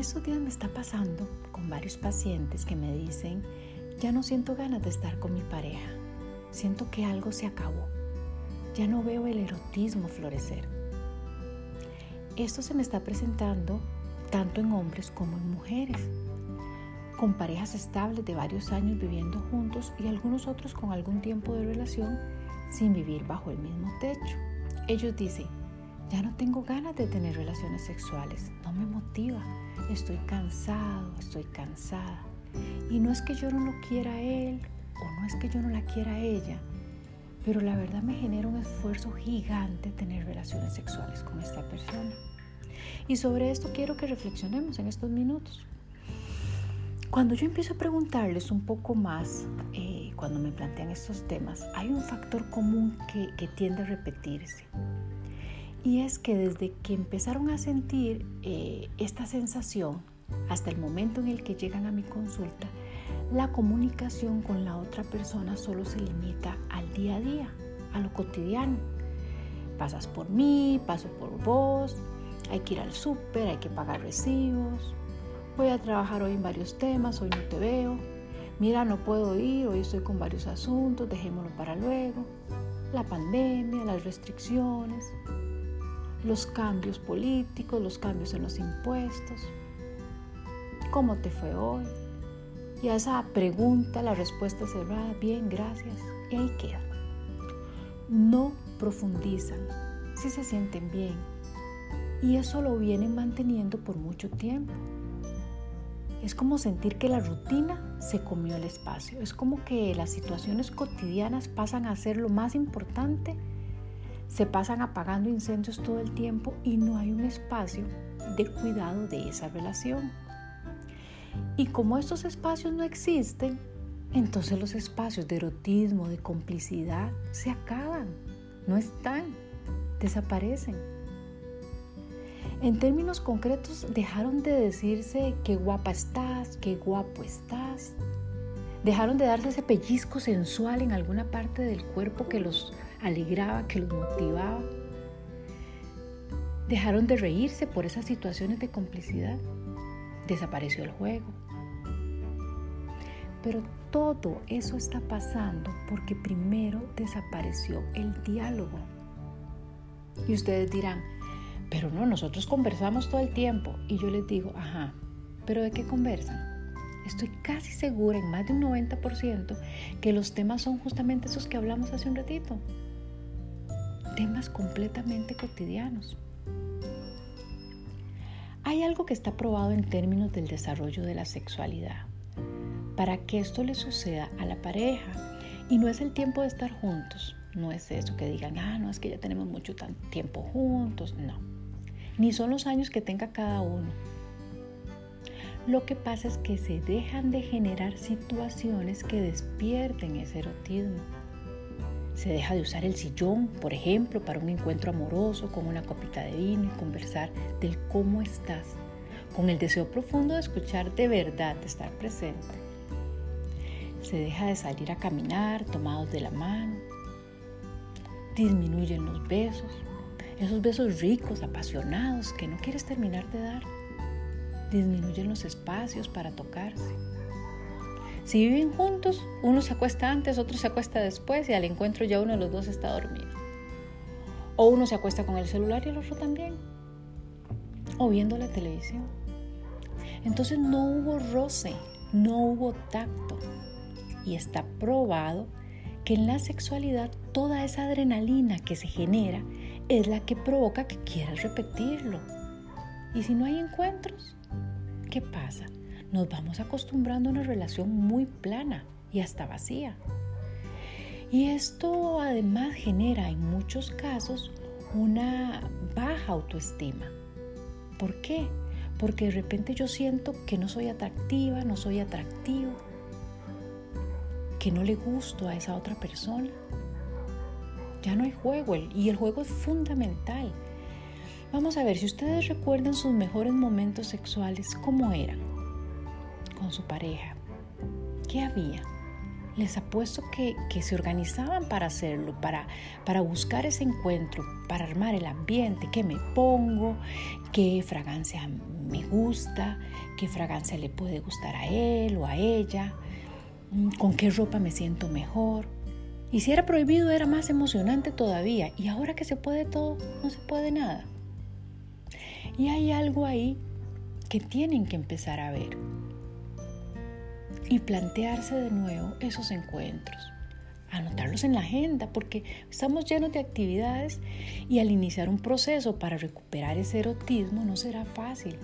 estos días me está pasando con varios pacientes que me dicen, ya no siento ganas de estar con mi pareja, siento que algo se acabó, ya no veo el erotismo florecer. Esto se me está presentando tanto en hombres como en mujeres, con parejas estables de varios años viviendo juntos y algunos otros con algún tiempo de relación sin vivir bajo el mismo techo. Ellos dicen, ya no tengo ganas de tener relaciones sexuales, no me motiva, estoy cansado, estoy cansada. Y no es que yo no lo quiera a él o no es que yo no la quiera a ella, pero la verdad me genera un esfuerzo gigante tener relaciones sexuales con esta persona. Y sobre esto quiero que reflexionemos en estos minutos. Cuando yo empiezo a preguntarles un poco más, eh, cuando me plantean estos temas, hay un factor común que, que, tiende a repetirse. Y es que desde que empezaron a sentir eh, esta sensación hasta el momento en el que llegan a mi consulta, la comunicación con la otra persona solo se limita al día a día, a lo cotidiano. Pasas por mí, paso por vos, hay que ir al súper, hay que pagar recibos, Voy a trabajar hoy en varios temas, hoy no te veo. Mira, no puedo ir, hoy estoy con varios asuntos, dejémoslo para luego. La pandemia, las restricciones, los cambios políticos, los cambios en los impuestos. ¿Cómo te fue hoy? Y a esa pregunta la respuesta cerrada, bien, gracias. Y ahí queda. No profundizan, si se sienten bien. Y eso lo vienen manteniendo por mucho tiempo. Es como sentir que la rutina se comió el espacio. Es como que las situaciones cotidianas pasan a ser lo más importante. Se pasan apagando incendios todo el tiempo y no hay un espacio de cuidado de esa relación. Y como estos espacios no existen, entonces los espacios de erotismo, de complicidad, se acaban, no están, desaparecen. En términos concretos, dejaron de decirse qué guapa estás, qué guapo estás. Dejaron de darse ese pellizco sensual en alguna parte del cuerpo que los alegraba, que los motivaba. Dejaron de reírse por esas situaciones de complicidad. Desapareció el juego. Pero todo eso está pasando porque primero desapareció el diálogo. Y ustedes dirán, pero no, nosotros conversamos todo el tiempo. Y yo les digo, ajá, pero ¿de qué conversan? Estoy casi segura, en más de un 90%, que los temas son justamente esos que hablamos hace un ratito. Temas completamente cotidianos. Hay algo que está probado en términos del desarrollo de la sexualidad. Para que esto le suceda a la pareja, y no es el tiempo de estar juntos, no es eso que digan, ah, no, es que ya tenemos mucho tiempo juntos, no ni son los años que tenga cada uno. Lo que pasa es que se dejan de generar situaciones que despierten ese erotismo. Se deja de usar el sillón, por ejemplo, para un encuentro amoroso con una copita de vino y conversar del cómo estás, con el deseo profundo de escuchar de verdad, de estar presente. Se deja de salir a caminar tomados de la mano. Disminuyen los besos, esos besos ricos, apasionados que no quieres terminar de dar, disminuyen los espacios para tocarse. Si viven juntos, uno se acuesta antes, otro se acuesta después y al encuentro ya uno de los dos está dormido. O uno se acuesta con el celular y el otro también. O viendo la televisión. Entonces no hubo roce, no hubo tacto. Y está probado que en la sexualidad toda esa adrenalina que se genera es la que provoca que quieras repetirlo. Y si no hay encuentros, ¿qué pasa? Nos vamos acostumbrando a una relación muy plana y hasta vacía. Y esto además genera en muchos casos una baja autoestima. ¿Por qué? Porque de repente yo siento que no soy atractiva, no soy atractivo, que no le gusto a esa otra persona ya no hay juego y el juego es fundamental. Vamos a ver, si ustedes recuerdan sus mejores momentos sexuales, ¿cómo eran? Con su pareja. ¿Qué había? les apuesto que, que se organizaban para hacerlo, para, para buscar ese encuentro, para armar el ambiente, qué me pongo, qué fragancia me gusta, qué fragancia le puede gustar a él o a ella, mm, con qué ropa me siento mejor. Y si era prohibido era más emocionante todavía. Y ahora que se puede todo, no se puede nada. Y hay algo ahí que tienen que empezar a ver y plantearse de nuevo esos encuentros, anotarlos en la agenda porque estamos llenos de actividades y al iniciar un proceso para recuperar ese erotismo no será fácil.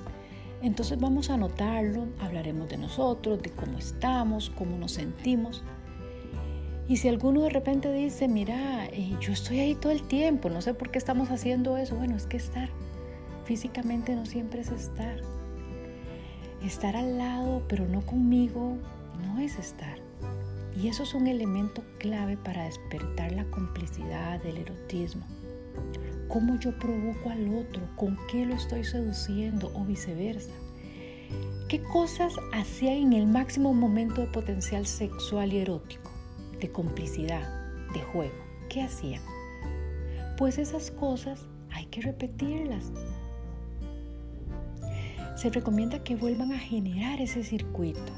Entonces vamos a anotarlo, hablaremos de nosotros, de cómo estamos, cómo nos sentimos. Y si alguno de repente dice, mira, eh, yo estoy ahí todo el tiempo, no sé por qué estamos haciendo eso, bueno, es que estar físicamente no siempre es estar. Estar al lado, pero no conmigo, es estar. Y eso es un elemento clave para despertar la complicidad, del erotismo. Cómo yo provoco al otro, con qué lo estoy seduciendo o viceversa. ¿Qué cosas hacía en el máximo momento de potencial sexual y erótico, de complicidad, de juego? ¿Qué hacían? Pues esas cosas hay que repetirlas. Se recomienda que vuelvan a generar ese circuito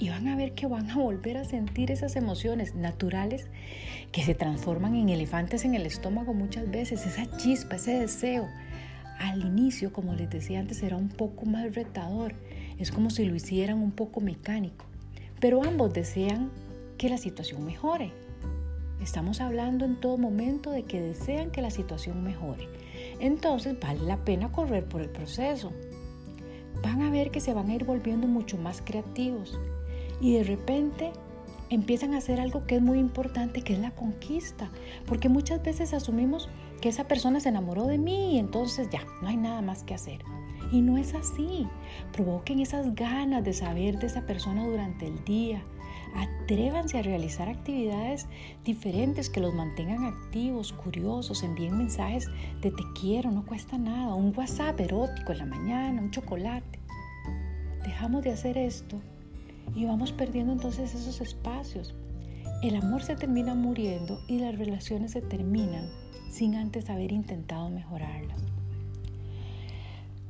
y van a ver que van a volver a sentir esas emociones naturales que se transforman en elefantes en el estómago muchas veces, esa chispa, ese deseo. Al inicio, como les decía antes, era un poco más retador, es como si lo hicieran un poco mecánico, pero ambos desean que la situación mejore. Estamos hablando en todo momento de que desean que la situación mejore. Entonces vale la pena correr por el proceso. Van a ver que se van a ir volviendo mucho más creativos, y de repente empiezan a hacer algo que es muy importante, que es la conquista, porque muchas veces asumimos que esa persona se enamoró de mí y entonces ya, no hay nada más que hacer. Y no es así. Provoquen esas ganas de saber de esa persona durante el día. Atrévanse a realizar actividades diferentes que los mantengan activos, curiosos, envíen mensajes de te quiero, no cuesta nada, un WhatsApp erótico en la mañana, un chocolate. Dejamos de hacer esto y vamos perdiendo entonces esos espacios. El amor se termina muriendo y las relaciones se terminan sin antes haber intentado mejorarlas.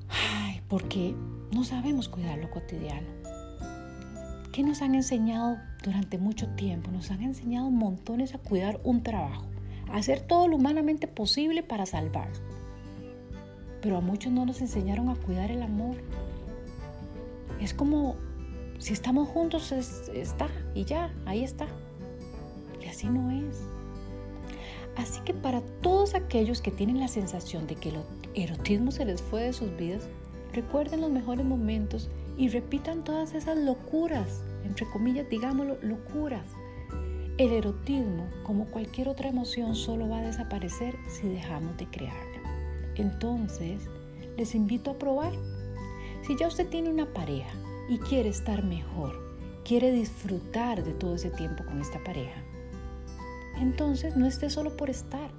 Ay, porque no sabemos cuidar lo cotidiano. ¿Qué nos han enseñado durante mucho tiempo? Nos han enseñado montones a cuidar un trabajo, a hacer todo lo humanamente posible para salvarlo. Pero a muchos no nos enseñaron a cuidar el amor. Es como si estamos juntos, está y ya, ahí está. Y así no es. Así que para todos aquellos que tienen la sensación de que el erotismo se les fue de sus vidas, recuerden los mejores momentos y repitan todas esas locuras, entre comillas, digámoslo, locuras. El erotismo, como cualquier otra emoción, solo va a desaparecer si dejamos de crearla. Entonces, les invito a probar. Si ya usted tiene una pareja y quiere estar mejor, quiere disfrutar de todo ese tiempo con esta pareja, entonces no esté solo por estar.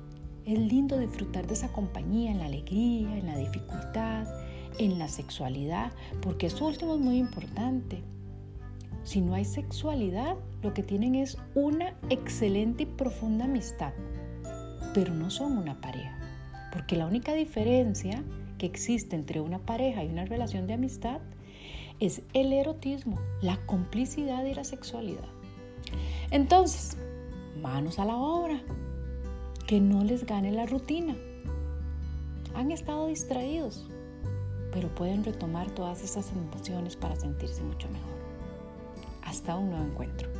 Es lindo disfrutar de esa compañía en la alegría, en la dificultad, en la sexualidad, porque eso último es muy importante. Si no hay sexualidad, lo que tienen es una excelente y profunda amistad, pero no son una pareja, porque la única diferencia que existe entre una pareja y una relación de amistad es el erotismo, la complicidad y la sexualidad. Entonces, manos a la obra, que no les gane la rutina. Han estado distraídos, pero pueden retomar todas esas emociones para sentirse mucho mejor. Hasta un nuevo encuentro.